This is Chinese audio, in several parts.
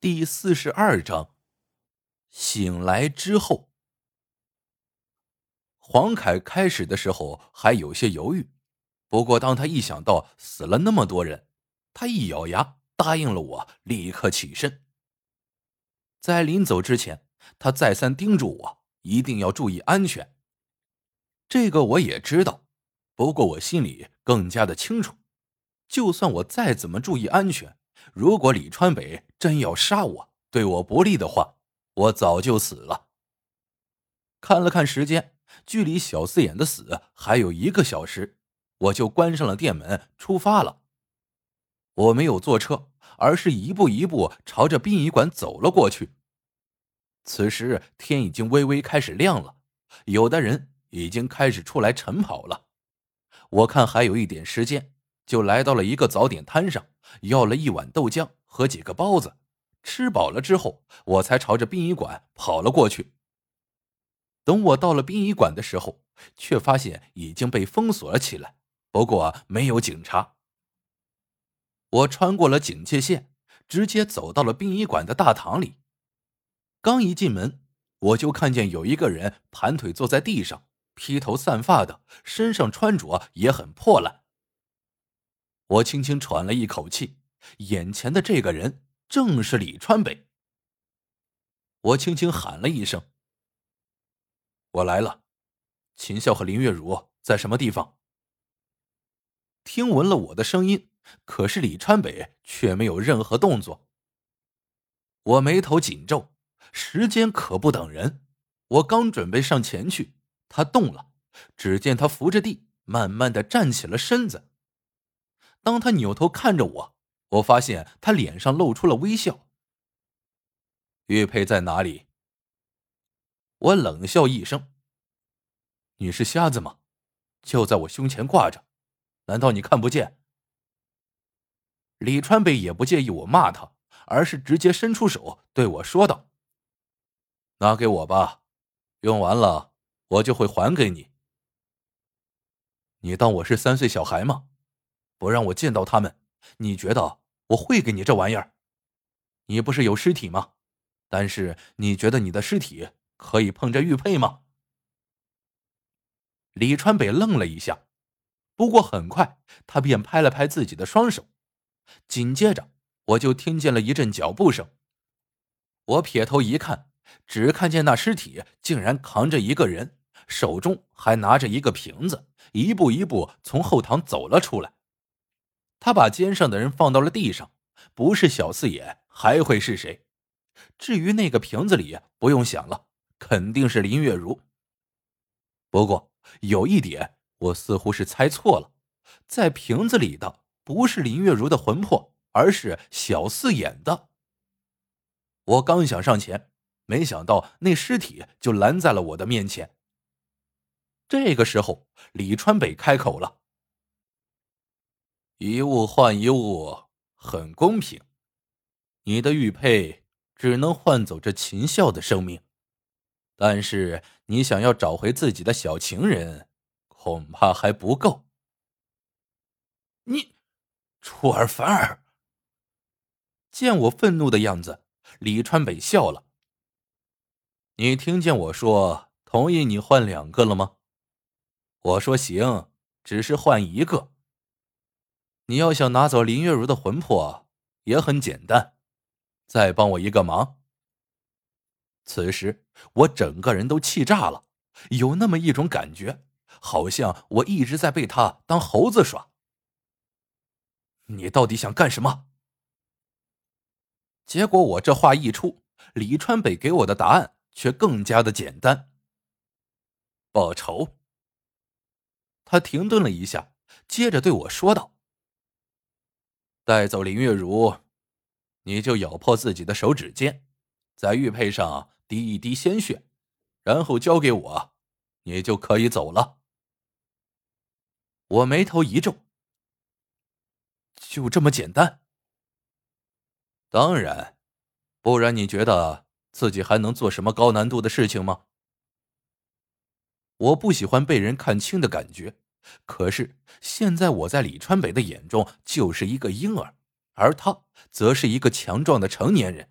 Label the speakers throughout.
Speaker 1: 第四十二章。醒来之后，黄凯开始的时候还有些犹豫，不过当他一想到死了那么多人，他一咬牙答应了我，立刻起身。在临走之前，他再三叮嘱我一定要注意安全。这个我也知道，不过我心里更加的清楚，就算我再怎么注意安全，如果李川北真要杀我，对我不利的话。我早就死了。看了看时间，距离小四眼的死还有一个小时，我就关上了店门，出发了。我没有坐车，而是一步一步朝着殡仪馆走了过去。此时天已经微微开始亮了，有的人已经开始出来晨跑了。我看还有一点时间，就来到了一个早点摊上，要了一碗豆浆和几个包子。吃饱了之后，我才朝着殡仪馆跑了过去。等我到了殡仪馆的时候，却发现已经被封锁了起来，不过没有警察。我穿过了警戒线，直接走到了殡仪馆的大堂里。刚一进门，我就看见有一个人盘腿坐在地上，披头散发的，身上穿着也很破烂。我轻轻喘了一口气，眼前的这个人。正是李川北。我轻轻喊了一声：“我来了。”秦笑和林月如在什么地方？听闻了我的声音，可是李川北却没有任何动作。我眉头紧皱，时间可不等人。我刚准备上前去，他动了。只见他扶着地，慢慢的站起了身子。当他扭头看着我。我发现他脸上露出了微笑。玉佩在哪里？我冷笑一声：“你是瞎子吗？就在我胸前挂着，难道你看不见？”李川北也不介意我骂他，而是直接伸出手对我说道：“拿给我吧，用完了我就会还给你。你当我是三岁小孩吗？不让我见到他们。”你觉得我会给你这玩意儿？你不是有尸体吗？但是你觉得你的尸体可以碰这玉佩吗？李川北愣了一下，不过很快他便拍了拍自己的双手，紧接着我就听见了一阵脚步声。我撇头一看，只看见那尸体竟然扛着一个人，手中还拿着一个瓶子，一步一步从后堂走了出来。他把肩上的人放到了地上，不是小四眼还会是谁？至于那个瓶子里，不用想了，肯定是林月如。不过有一点，我似乎是猜错了，在瓶子里的不是林月如的魂魄，而是小四眼的。我刚想上前，没想到那尸体就拦在了我的面前。这个时候，李川北开口了。一物换一物，很公平。你的玉佩只能换走这秦笑的生命，但是你想要找回自己的小情人，恐怕还不够。
Speaker 2: 你，出尔反尔！
Speaker 1: 见我愤怒的样子，李川北笑了。你听见我说同意你换两个了吗？我说行，只是换一个。你要想拿走林月如的魂魄，也很简单，再帮我一个忙。此时我整个人都气炸了，有那么一种感觉，好像我一直在被他当猴子耍。你到底想干什么？结果我这话一出，李川北给我的答案却更加的简单：报仇。他停顿了一下，接着对我说道。带走林月如，你就咬破自己的手指尖，在玉佩上滴一滴鲜血，然后交给我，你就可以走了。我眉头一皱，就这么简单？当然，不然你觉得自己还能做什么高难度的事情吗？我不喜欢被人看清的感觉。可是现在我在李川北的眼中就是一个婴儿，而他则是一个强壮的成年人，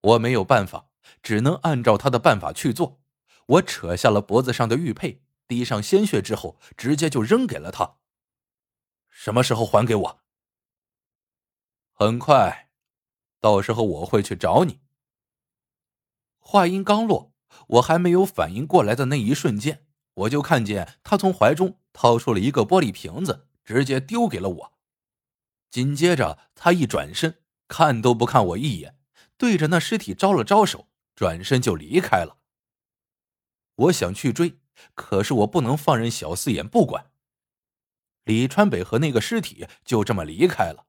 Speaker 1: 我没有办法，只能按照他的办法去做。我扯下了脖子上的玉佩，滴上鲜血之后，直接就扔给了他。什么时候还给我？很快，到时候我会去找你。话音刚落，我还没有反应过来的那一瞬间，我就看见他从怀中掏出了一个玻璃瓶子，直接丢给了我。紧接着，他一转身，看都不看我一眼，对着那尸体招了招手，转身就离开了。我想去追，可是我不能放任小四眼不管。李川北和那个尸体就这么离开了。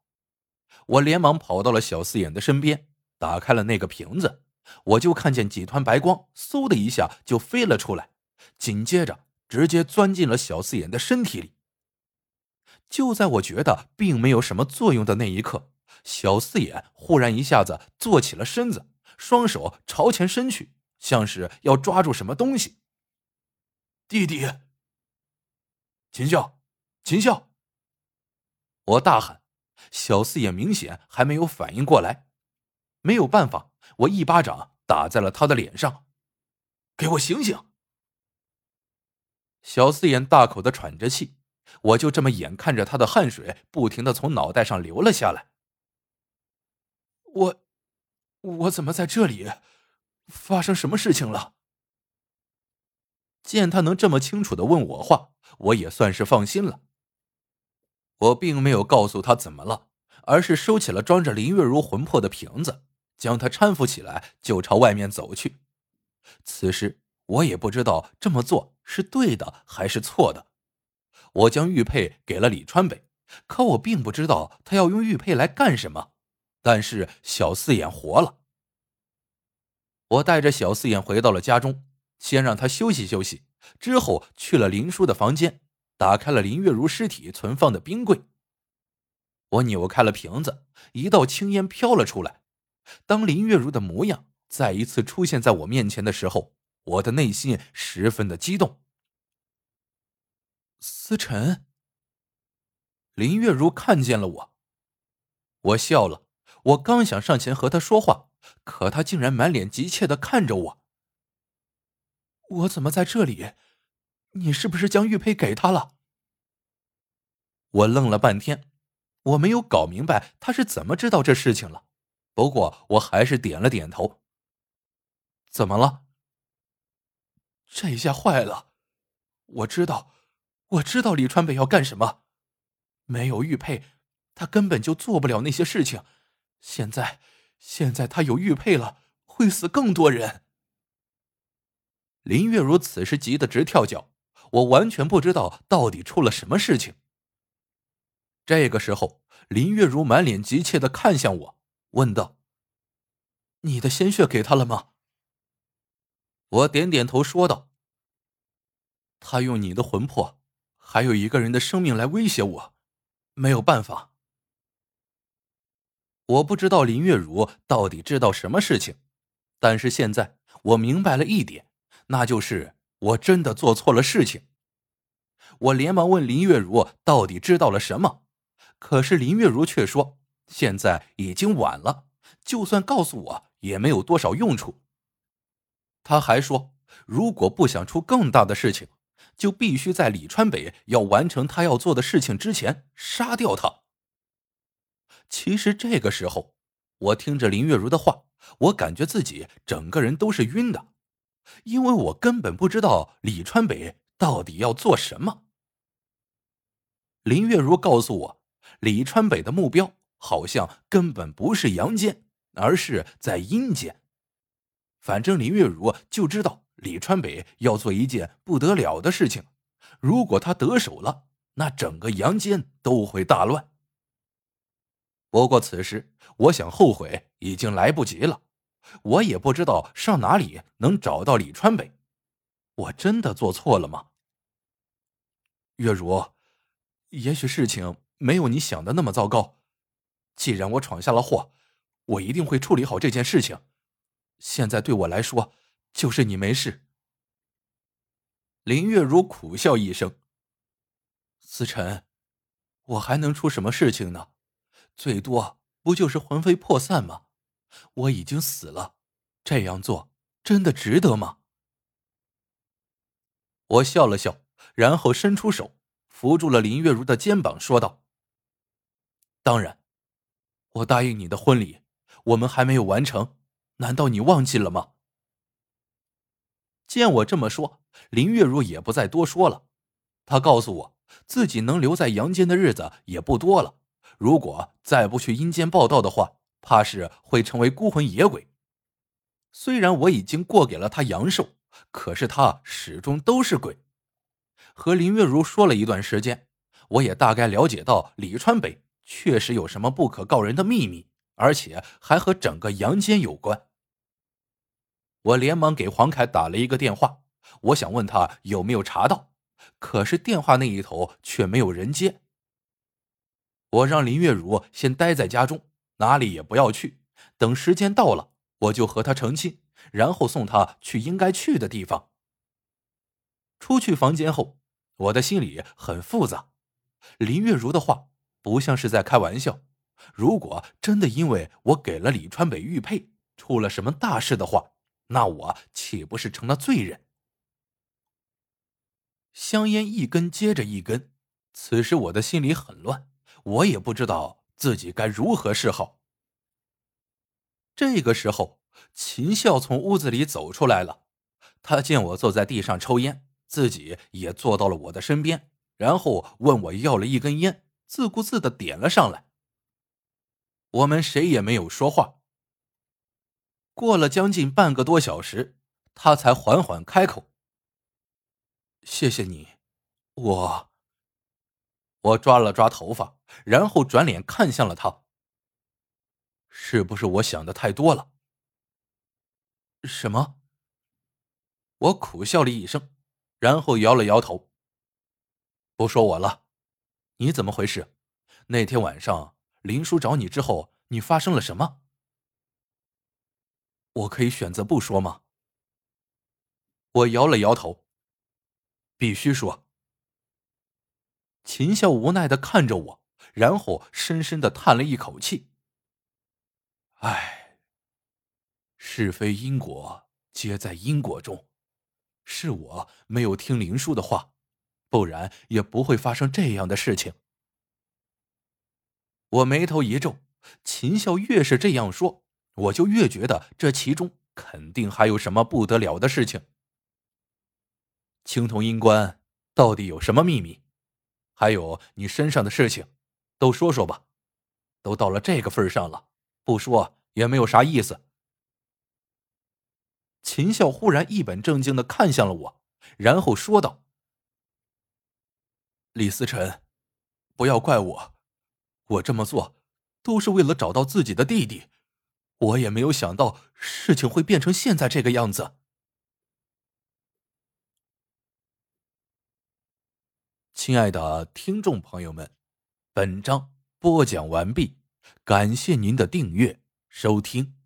Speaker 1: 我连忙跑到了小四眼的身边，打开了那个瓶子，我就看见几团白光，嗖的一下就飞了出来，紧接着直接钻进了小四眼的身体里。就在我觉得并没有什么作用的那一刻，小四眼忽然一下子坐起了身子，双手朝前伸去，像是要抓住什么东西。
Speaker 2: 弟弟，秦笑，秦笑！
Speaker 1: 我大喊，小四眼明显还没有反应过来。没有办法，我一巴掌打在了他的脸上，
Speaker 2: 给我醒醒！
Speaker 1: 小四眼大口的喘着气。我就这么眼看着他的汗水不停的从脑袋上流了下来。
Speaker 2: 我，我怎么在这里？发生什么事情了？
Speaker 1: 见他能这么清楚的问我话，我也算是放心了。我并没有告诉他怎么了，而是收起了装着林月如魂魄的瓶子，将他搀扶起来，就朝外面走去。此时我也不知道这么做是对的还是错的。我将玉佩给了李川北，可我并不知道他要用玉佩来干什么。但是小四眼活了。我带着小四眼回到了家中，先让他休息休息，之后去了林叔的房间，打开了林月如尸体存放的冰柜。我扭开了瓶子，一道青烟飘了出来。当林月如的模样再一次出现在我面前的时候，我的内心十分的激动。
Speaker 2: 思辰，
Speaker 1: 林月如看见了我，我笑了。我刚想上前和他说话，可他竟然满脸急切的看着我。
Speaker 2: 我怎么在这里？你是不是将玉佩给他了？
Speaker 1: 我愣了半天，我没有搞明白他是怎么知道这事情了。不过我还是点了点头。怎么了？
Speaker 2: 这下坏了，我知道。我知道李川北要干什么，没有玉佩，他根本就做不了那些事情。现在，现在他有玉佩了，会死更多人。
Speaker 1: 林月如此时急得直跳脚，我完全不知道到底出了什么事情。这个时候，林月如满脸急切的看向我，问道：“
Speaker 2: 你的鲜血给他了吗？”
Speaker 1: 我点点头，说道：“他用你的魂魄。”还有一个人的生命来威胁我，没有办法。我不知道林月如到底知道什么事情，但是现在我明白了一点，那就是我真的做错了事情。我连忙问林月如到底知道了什么，可是林月如却说现在已经晚了，就算告诉我也没有多少用处。他还说，如果不想出更大的事情。就必须在李川北要完成他要做的事情之前杀掉他。其实这个时候，我听着林月如的话，我感觉自己整个人都是晕的，因为我根本不知道李川北到底要做什么。林月如告诉我，李川北的目标好像根本不是阳间，而是在阴间。反正林月如就知道。李川北要做一件不得了的事情，如果他得手了，那整个阳间都会大乱。不过此时，我想后悔已经来不及了。我也不知道上哪里能找到李川北，我真的做错了吗？月如，也许事情没有你想的那么糟糕。既然我闯下了祸，我一定会处理好这件事情。现在对我来说。就是你没事。林月如苦笑一声：“思辰，我还能出什么事情呢？最多不就是魂飞魄散吗？我已经死了，
Speaker 2: 这样做真的值得吗？
Speaker 1: 我笑了笑，然后伸出手扶住了林月如的肩膀，说道：“
Speaker 2: 当然，我答应你的婚礼，我们还没有完成，难道你忘记了吗？”
Speaker 1: 见我这么说，林月如也不再多说了。她告诉我，自己能留在阳间的日子也不多了，如果再不去阴间报道的话，怕是会成为孤魂野鬼。虽然我已经过给了他阳寿。可是他始终都是鬼。和林月如说了一段时间，我也大概了解到李川北确实有什么不可告人的秘密，而且还和整个阳间有关。我连忙给黄凯打了一个电话，我想问他有没有查到，可是电话那一头却没有人接。我让林月如先待在家中，哪里也不要去，等时间到了，我就和他成亲。然后送他去应该去的地方。出去房间后，我的心里很复杂。林月如的话不像是在开玩笑。如果真的因为我给了李川北玉佩，出了什么大事的话，那我岂不是成了罪人？香烟一根接着一根，此时我的心里很乱，我也不知道自己该如何是好。这个时候。秦笑从屋子里走出来了，他见我坐在地上抽烟，自己也坐到了我的身边，然后问我要了一根烟，自顾自的点了上来。我们谁也没有说话。过了将近半个多小时，他才缓缓开口：“
Speaker 2: 谢谢你，我……”
Speaker 1: 我抓了抓头发，然后转脸看向了他：“
Speaker 2: 是不是我想的太多了？”
Speaker 1: 什么？我苦笑了一声，然后摇了摇头。不说我了，你怎么回事？那天晚上林叔找你之后，你发生了什么？
Speaker 2: 我可以选择不说吗？
Speaker 1: 我摇了摇头。
Speaker 2: 必须说。
Speaker 1: 秦笑无奈的看着我，然后深深的叹了一口气。
Speaker 2: 唉。是非因果皆在因果中，是我没有听林叔的话，不然也不会发生这样的事情。
Speaker 1: 我眉头一皱，秦笑越是这样说，我就越觉得这其中肯定还有什么不得了的事情。青铜阴棺到底有什么秘密？还有你身上的事情，都说说吧。都到了这个份上了，不说也没有啥意思。秦笑忽然一本正经的看向了我，然后说道：“
Speaker 2: 李思辰，不要怪我，我这么做都是为了找到自己的弟弟。我也没有想到事情会变成现在这个样子。”
Speaker 1: 亲爱的听众朋友们，本章播讲完毕，感谢您的订阅收听。